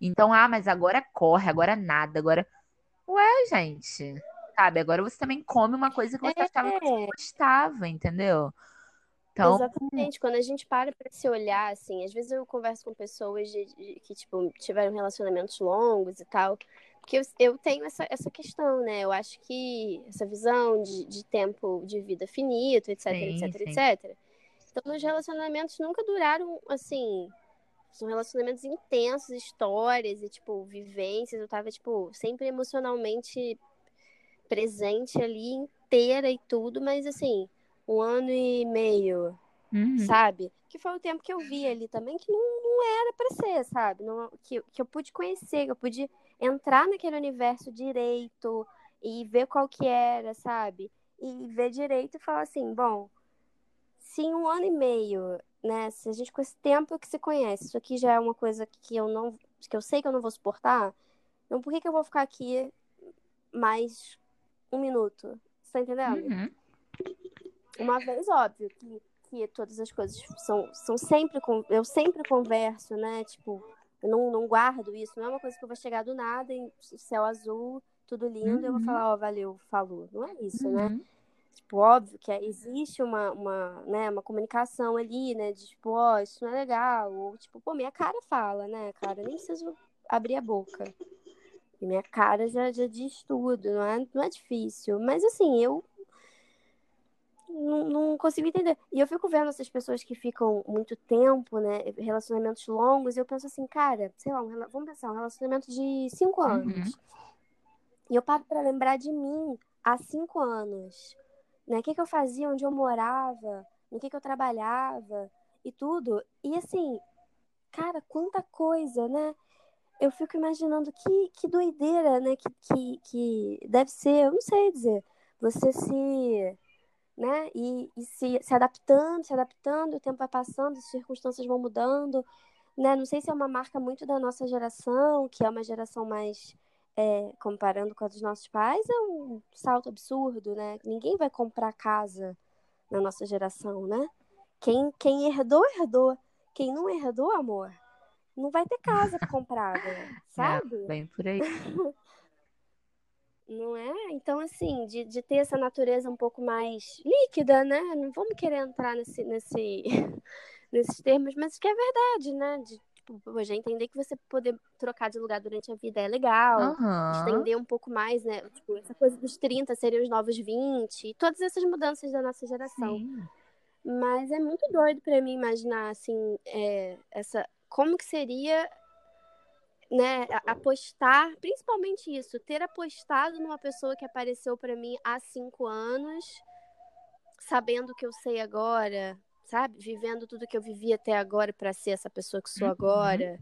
Então, ah, mas agora corre, agora nada, agora. Ué, gente. Sabe? Agora você também come uma coisa que você É. achava que você gostava, entendeu? Então, Exatamente. Quando a gente para pra se olhar, assim, às vezes eu converso com pessoas de- de- que, tipo, tiveram relacionamentos longos e tal. Porque eu, eu tenho essa, essa questão, né? Eu acho que essa visão de, de tempo de vida finito, etc, Sim, etc, sim. etc. Então, os relacionamentos nunca duraram, assim. São relacionamentos intensos, histórias e, tipo, vivências. Eu tava, tipo, sempre emocionalmente presente ali, inteira e tudo, mas, assim, um ano e meio, uhum, sabe? Que foi o tempo que eu vi ali também, que não, não era pra ser, sabe? Não- que, que eu pude conhecer, que eu pude entrar naquele universo direito e ver qual que era, sabe? E ver direito e falar assim, bom, se em um ano e meio, né, se a gente com esse tempo que se conhece, isso aqui já é uma coisa que eu não, que eu sei que eu não vou suportar, então por que que eu vou ficar aqui mais um minuto? Você tá entendendo? uhum. Uma vez, óbvio, que, que todas as coisas são, são sempre. Eu sempre converso, né? Tipo, eu não, não guardo isso. Não é uma coisa que eu vou chegar do nada em céu azul, tudo lindo, e eu vou Uhum. falar, ó, valeu, falou. Não é isso, né? Uhum. Tipo, óbvio que existe uma, uma, né, uma comunicação ali, né? De tipo, ó, oh, isso não é legal. Ou tipo, pô, minha cara fala, né, cara? Nem preciso abrir a boca. E minha cara já, já diz tudo, não é, não é difícil. Mas assim, eu não, não consigo entender. E eu fico vendo essas pessoas que ficam muito tempo, né? Relacionamentos longos, e eu penso assim, cara, sei lá, um, vamos pensar, um relacionamento de cinco uhum. anos. Uhum. E eu paro para lembrar de mim há cinco anos. Né? O que, que eu fazia, onde eu morava, no que, que eu trabalhava e tudo. E assim, cara, quanta coisa, né? Eu fico imaginando que, que doideira, né? Que, que, que deve ser, eu não sei dizer, você se né? E, e se, se adaptando, se adaptando, o tempo vai passando, as circunstâncias vão mudando, né? Não sei se é uma marca muito da nossa geração, que é uma geração mais é, comparando com a dos nossos pais, é um salto absurdo, né? Ninguém vai comprar casa na nossa geração, né? Quem, quem herdou, herdou. Quem não herdou, amor, não vai ter casa comprada, sabe? É, bem por aí. Não é? Então, assim, de, de ter essa natureza um pouco mais líquida, né? Não vamos querer entrar nesse, nesse, nesses termos, mas que é verdade, né? De, tipo, já entender que você poder trocar de lugar durante a vida é legal, uhum. estender um pouco mais, né? Tipo, essa coisa dos 30 seriam os novos 20, e todas essas mudanças da nossa geração. Sim. Mas é muito doido para mim imaginar, assim, é, essa, como que seria né, apostar, principalmente isso, ter apostado numa pessoa que apareceu para mim há cinco anos, sabendo o que eu sei agora, sabe? Vivendo tudo que eu vivi até agora para ser essa pessoa que sou uhum. agora.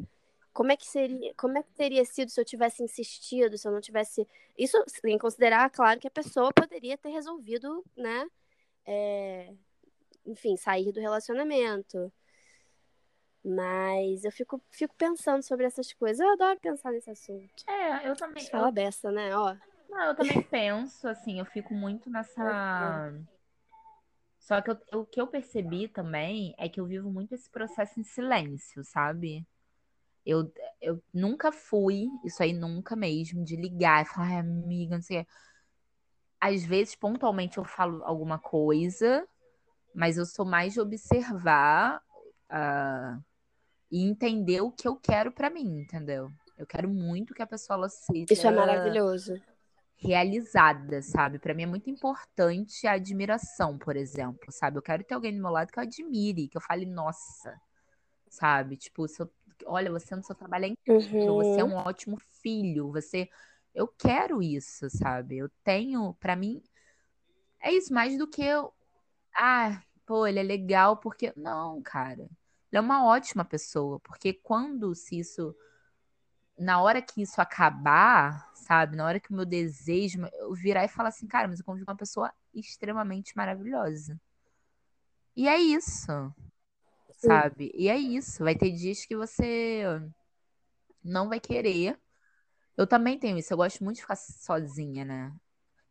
Como é que seria, como é que teria sido se eu tivesse insistido, se eu não tivesse isso sem considerar, claro, que a pessoa poderia ter resolvido, né? É... Enfim, sair do relacionamento. Mas eu fico, fico pensando sobre essas coisas. Eu adoro pensar nesse assunto. É, eu também. Fala eu... dessa, né? Ó. Não, eu também penso, assim, eu fico muito nessa. Só que eu, o que eu percebi também é que eu vivo muito esse processo em silêncio, sabe? Eu, eu nunca fui, isso aí nunca mesmo, de ligar e falar, ai, amiga, não sei o Às vezes, pontualmente, eu falo alguma coisa, mas eu sou mais de observar uh, e entender o que eu quero para mim, entendeu? Eu quero muito que a pessoa ela seja Isso é maravilhoso. Realizada, sabe? Para mim é muito importante a admiração, por exemplo, sabe? Eu quero ter alguém do meu lado que eu admire, que eu fale, nossa, sabe? Tipo, se eu, olha, você no seu trabalho é incrível, uhum. você é um ótimo filho, você eu quero isso, sabe? Eu tenho, para mim é isso mais do que eu ah, pô, ele é legal porque não, cara. Ele é uma ótima pessoa, porque quando se isso. Na hora que isso acabar, sabe? Na hora que o meu desejo. Eu virar e falar assim, cara, mas eu convivo com uma pessoa extremamente maravilhosa. E é isso. Sabe? E é isso. Vai ter dias que você não vai querer. Eu também tenho isso. Eu gosto muito de ficar sozinha, né?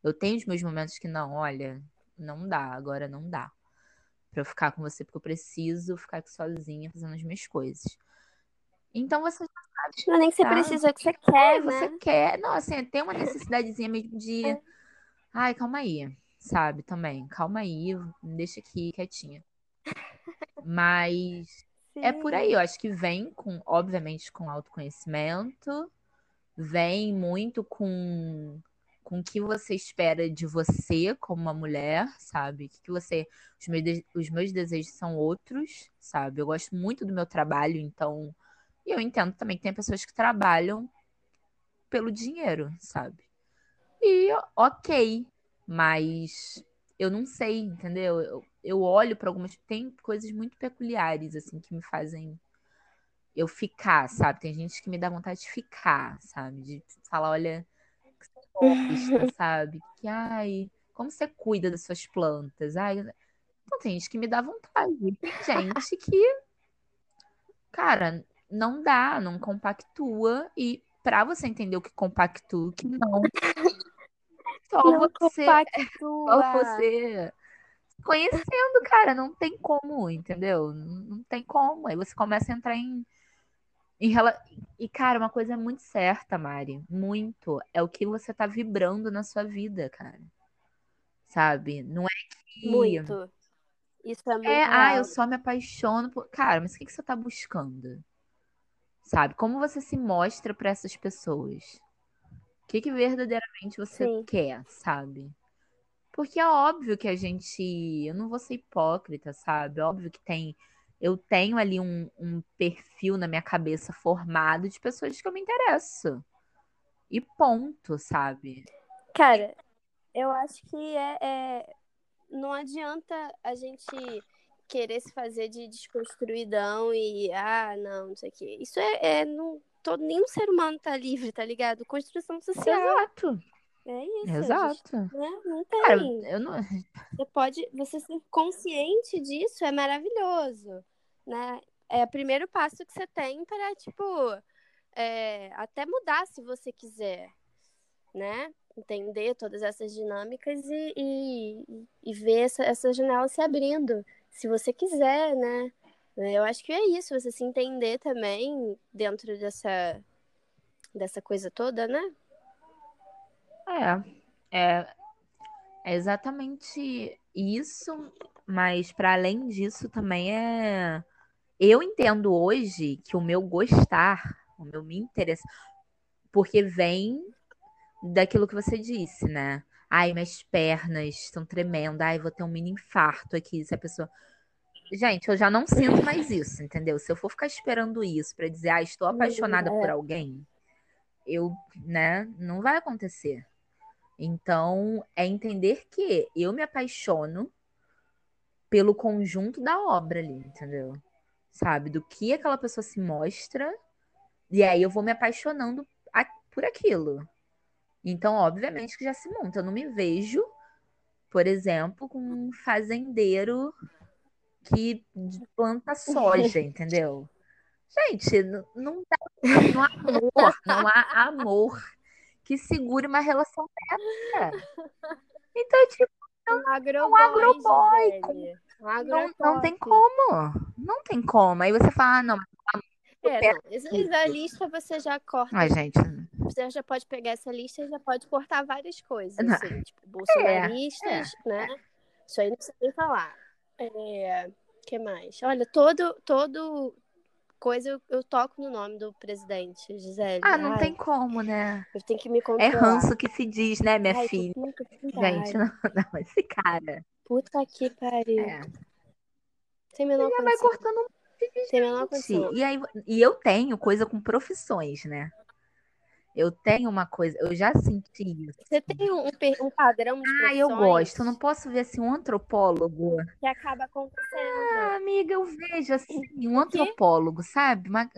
Eu tenho os meus momentos que não, olha, não dá, agora não dá para eu ficar com você, porque eu preciso ficar aqui sozinha fazendo as minhas coisas. Então você já sabe. Não é nem que você tá? precisa, é que você quer, é, né? Você quer. Não, assim, tem uma necessidadezinha mesmo de. É. Ai, calma aí, sabe? Também. Calma aí, me deixa aqui quietinha. Mas Sim. é por aí, eu acho que vem com, obviamente, com autoconhecimento, vem muito com com o que você espera de você como uma mulher, sabe? O que, você. Os meus, de... os meus desejos são outros, sabe? Eu gosto muito do meu trabalho, então. E eu entendo também que tem pessoas que trabalham pelo dinheiro, sabe? E ok, mas eu não sei, entendeu? Eu, eu olho para algumas. Tem coisas muito peculiares, assim, que me fazem eu ficar, sabe? Tem gente que me dá vontade de ficar, sabe? De falar, olha sabe? Que, ai, como você cuida das suas plantas? Ai, então tem gente que me dá vontade. Tem gente que, cara, não dá, não compactua. E para você entender o que compactua, que não. Só não você. Compactua. Só você conhecendo, cara, não tem como, entendeu? Não tem como. Aí você começa a entrar em rela... E, cara, uma coisa é muito certa, Mari. Muito. É o que você tá vibrando na sua vida, cara. sabe? Não é que. Muito. Isso é muito É, ah, eu só me apaixono por. Cara, mas o que que você tá buscando? Sabe? Como você se mostra pra essas pessoas? O que que verdadeiramente você Sim. quer, sabe? Porque é óbvio que a gente. Eu não vou ser hipócrita, sabe? Óbvio que tem. Eu tenho ali um, um perfil na minha cabeça formado de pessoas que eu me interesso. E ponto, sabe? Cara, eu acho que é, é- não adianta a gente querer se fazer de desconstruidão e ah, não, não sei o quê. Isso é, é não, todo, nenhum ser humano tá livre, tá ligado? Construção social. Exato. É isso. a gente, Exato. né? Não tem. eu não. Você pode, você ser consciente disso é maravilhoso, né? É o primeiro passo que você tem para, tipo, é, até mudar se você quiser, né? Entender todas essas dinâmicas e, e, e ver essa, essa janela se abrindo, se você quiser, né? Eu acho que é isso, você se entender também dentro dessa, dessa coisa toda, né? É, é, é exatamente isso, mas para além disso também é. Eu entendo hoje que o meu gostar, o meu me interessa, porque vem daquilo que você disse, né? Ai, minhas pernas estão tremendo, ai, vou ter um mini infarto aqui, se a pessoa. Gente, eu já não sinto mais isso, entendeu? Se eu for ficar esperando isso pra dizer, ah, estou apaixonada por É. alguém, eu, né, não vai acontecer. Então, é entender que eu me apaixono pelo conjunto da obra ali, entendeu? Sabe? Do que aquela pessoa se mostra, e aí eu vou me apaixonando por aquilo. Então, obviamente que já se monta. Eu não me vejo, por exemplo, com um fazendeiro que planta soja, entendeu? Gente, n- não dá, não há amor, não há amor que segure uma relação dessa. Então, tipo, Um agroboy, agroboy, Gisele. Um não, agroboy. não tem como. Não tem como. Aí você fala, ah, não, É, não. Essa lista você já corta. mas gente, Você já pode pegar essa lista e já pode cortar várias coisas, assim, tipo, bolsonaristas, é. né? Isso aí não precisa nem falar. É, que mais? Olha, todo, todo coisa eu, eu toco no nome do presidente, Gisele. ah, não Ai, tem como, né? Eu tenho que me É controlar. ranço que se diz, né, minha Ai, filha? Gente, não, não, esse cara. Puta que pariu. É. Tem menor vai condição. cortando um Tem menor monte. condição. E aí, e eu tenho coisa com profissões, né? Eu tenho uma coisa, eu já senti isso. Você tem um, um padrão de Ah, eu gosto. Eu não posso ver assim um antropólogo. que acaba acontecendo. Ah, amiga, eu vejo assim um antropólogo, sabe? Uma,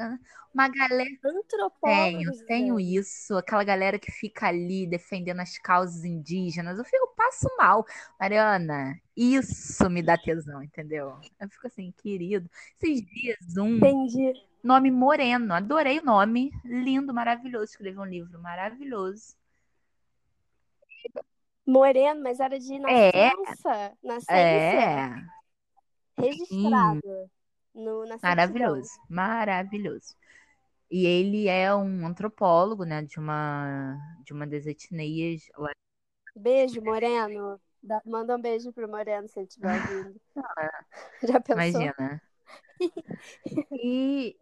uma galera Tenho, Antropólogos, tenho isso. Aquela galera que fica ali defendendo as causas indígenas. Eu fico, passo mal. Mariana, isso me dá tesão, entendeu? Eu fico assim, querido. Esses dias, um Entendi. nome Moreno. Adorei o nome. Lindo, maravilhoso. Escreveu um livro maravilhoso. Moreno, mas era de É. nascença. Nascença. É, Registrado no, na certidão. maravilhoso. Maravilhoso. E ele é um antropólogo, né, de uma, de uma das etnias lá Beijo, Moreno. Dá- Manda um beijo pro Moreno se ele estiver ouvindo. Já pensou? Imagina. E,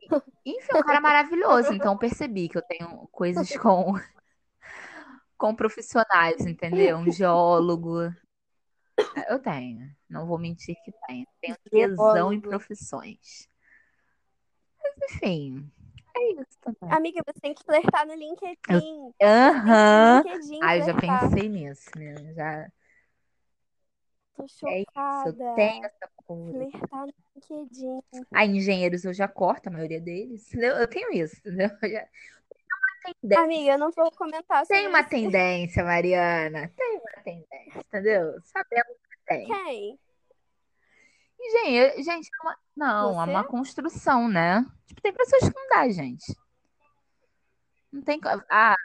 enfim, um cara maravilhoso. Então, percebi que eu tenho coisas com, com profissionais, entendeu? Um geólogo. Eu tenho. Não vou mentir que tenho. Tenho tesão em profissões. Mas, enfim, é isso também. Amiga, você tem que flertar no LinkedIn. Aham. Tem Ah, eu já pensei nisso, né? Já Tô é isso. Eu chocada. tenho essa coisa. Flertar no LinkedIn. Ah, engenheiros eu já corto, a maioria deles. entendeu? Eu tenho isso, entendeu? Eu já- tendência. Amiga, eu não vou comentar sobre Tem uma isso. tendência, Mariana. Tem uma tendência, entendeu? Sabemos que tem. Quem? Gente, gente, é uma... não, é Você? uma construção, né? Tipo, tem pessoas que não dá, gente. Não tem. Ah,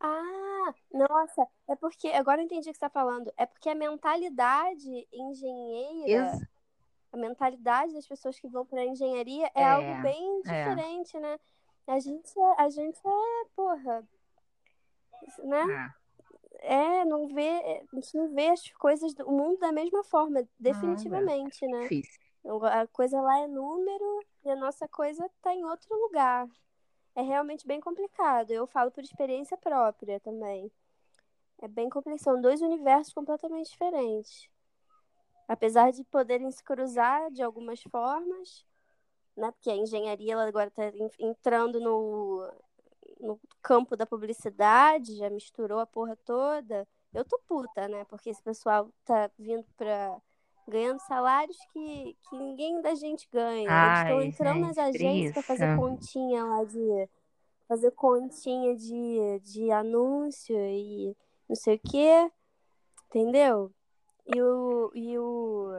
Ah, nossa, é porque, agora eu entendi o que você tá falando. É porque a mentalidade engenheira, a mentalidade das pessoas que vão pra engenharia é, É, algo bem é. diferente, né? A gente, é- a gente é, porra, né? Ah, é, não vê, a gente não vê as coisas, do, o mundo da mesma forma, definitivamente, né? Difícil. A coisa lá é número e a nossa coisa tá em outro lugar. É realmente bem complicado. Eu falo por experiência própria também. É bem complicado. São dois universos completamente diferentes. Apesar de poderem se cruzar de algumas formas, né? Porque a engenharia ela agora está entrando no, no campo da publicidade, já misturou a porra toda. Eu tô puta, né? Porque esse pessoal tá vindo pra ganhando salários que, que ninguém da gente ganha. Eles estão entrando gente, nas agências para fazer continha lá de. fazer continha de, de anúncio e não sei o quê. Entendeu? E o, e o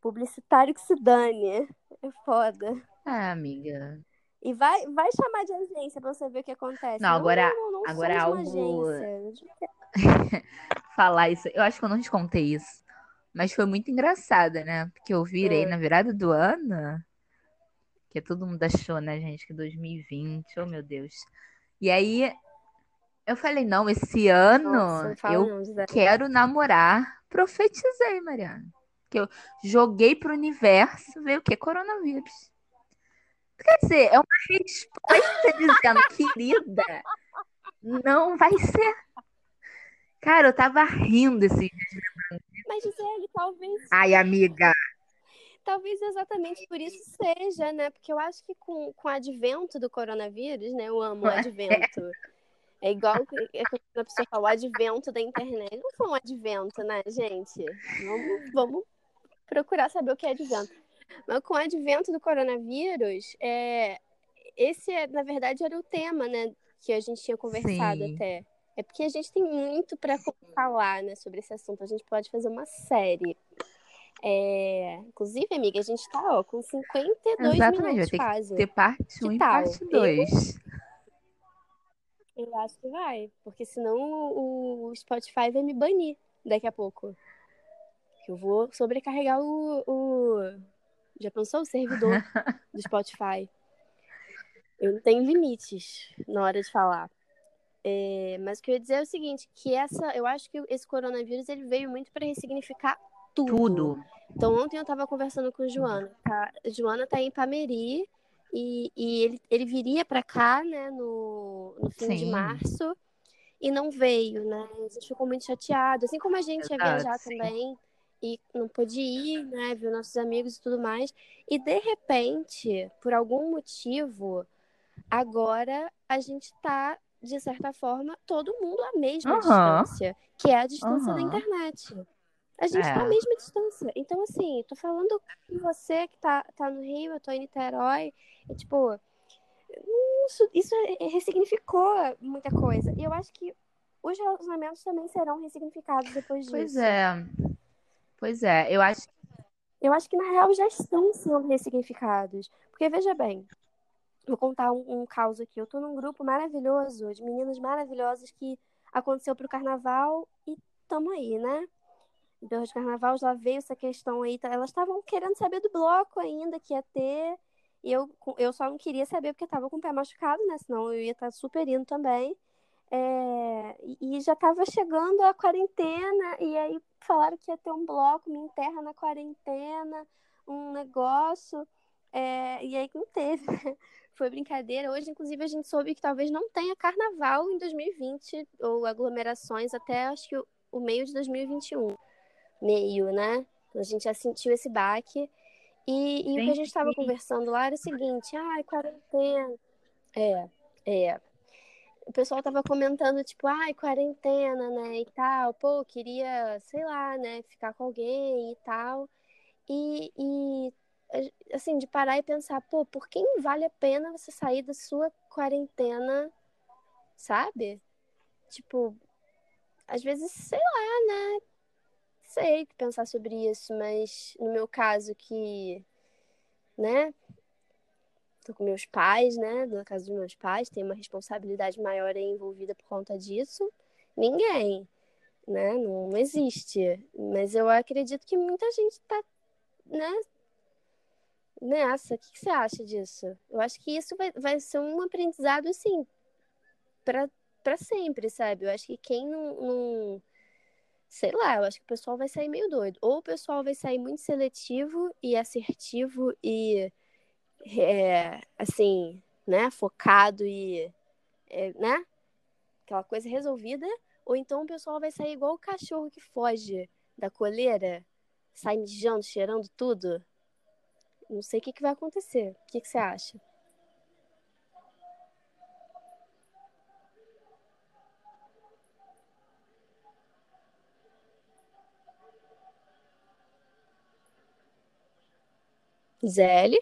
publicitário que se dane. É foda. Ah, amiga. E vai, vai chamar de agência pra você ver o que acontece. Não, agora, não, não, não agora algo. Falar isso. Eu acho que eu não te contei isso. Mas foi muito engraçada, né? Porque eu virei É. na virada do ano. Que todo mundo achou, né, gente? Que 2020, oh meu Deus. E aí eu falei, não, esse ano Nossa, eu quero namorar. Profetizei, Mariana. Que eu joguei pro universo, veio o quê? Coronavírus. Quer dizer, é uma resposta dizendo, querida, não vai ser. Cara, eu tava rindo esse Mas, Gisele, talvez, Ai, amiga. talvez exatamente por isso seja, né? Porque eu acho que com, com o advento do coronavírus, né? Eu amo o advento. É igual é quando a pessoa fala o advento da internet. Não foi um advento, né, gente? Vamos, vamos procurar saber o que é advento. Mas com o advento do coronavírus, é, esse, é, na verdade, era o tema, né? Que a gente tinha conversado Sim. até. É porque a gente tem muito para falar, né, sobre esse assunto. A gente pode fazer uma série. É, Inclusive, amiga, a gente tá ó, com 52 Exatamente, vai minutos ter que quase. ter parte Que 1 e tal? parte 2. Eu acho que vai, porque senão o, Spotify vai me banir daqui a pouco. Eu vou sobrecarregar o, o- Já pensou o servidor do Spotify? Eu não tenho limites na hora de falar. É, mas o que eu ia dizer é o seguinte, que essa, eu acho que esse coronavírus ele veio muito para ressignificar tudo. Tudo. Então, ontem eu tava conversando com o Joana. Tá? A Joana tá em Pameri e, e ele, ele viria para cá, né, no, no fim de Sim. março e não veio, né? A gente ficou muito chateado. Assim como a gente ia viajar sim. também e não pôde ir, né, viu nossos amigos e tudo mais. E de repente, por algum motivo, agora a gente tá, de certa forma, todo mundo à mesma Aham. distância, que é a distância da Aham. internet. A gente tá à É. mesma distância. Então, assim, tô falando com você que tá, tá no Rio, eu tô em Niterói. E, tipo, isso, isso ressignificou muita coisa. E eu acho que os relacionamentos também serão ressignificados depois disso. Pois é. Pois é, eu acho Eu acho que, na real, já estão sendo ressignificados. Porque, veja bem, vou contar um, um caos aqui. Eu tô num grupo maravilhoso, de meninas maravilhosas que aconteceu pro carnaval e tamo aí, né? Depois do carnaval já veio essa questão aí. tá- Elas estavam querendo saber do bloco ainda que ia ter. E eu, eu só não queria saber porque tava com o pé machucado, né? Senão eu ia estar super indo também. É, e já tava chegando a quarentena, e aí falaram que ia ter um bloco, me enterra na quarentena, um negócio. é, e aí não teve. Foi brincadeira. Hoje, inclusive, a gente soube que talvez não tenha carnaval em 2020, ou aglomerações até acho que o, o meio de 2021. Meio, né? A gente já sentiu esse baque. E, e o que a gente estava conversando lá era o seguinte: ai, quarentena. É, é. O pessoal tava comentando, tipo, ai, quarentena, né, e tal. Pô, queria, sei lá, né, ficar com alguém e tal. E, e, assim, de parar e pensar, pô, por quem vale a pena você sair da sua quarentena, sabe? Tipo, às vezes, sei lá, né? Sei que pensar sobre isso, mas no meu caso que, né, tô com meus pais, né, na casa dos meus pais, tem uma responsabilidade maior envolvida por conta disso, ninguém, né, não, existe. Mas eu acredito que muita gente tá, né, nessa. O que, que você acha disso? Eu acho que isso vai, vai ser um aprendizado, assim, para sempre, sabe? Eu acho que quem não, não. Sei lá, eu acho que o pessoal vai sair meio doido. Ou o pessoal vai sair muito seletivo e assertivo e. É, assim, né? Focado e. É, né? Aquela coisa resolvida. Ou então o pessoal vai sair igual o cachorro que foge da coleira, sai mijando, cheirando tudo. Não sei o que, que vai acontecer. O que, que você acha? Zélio?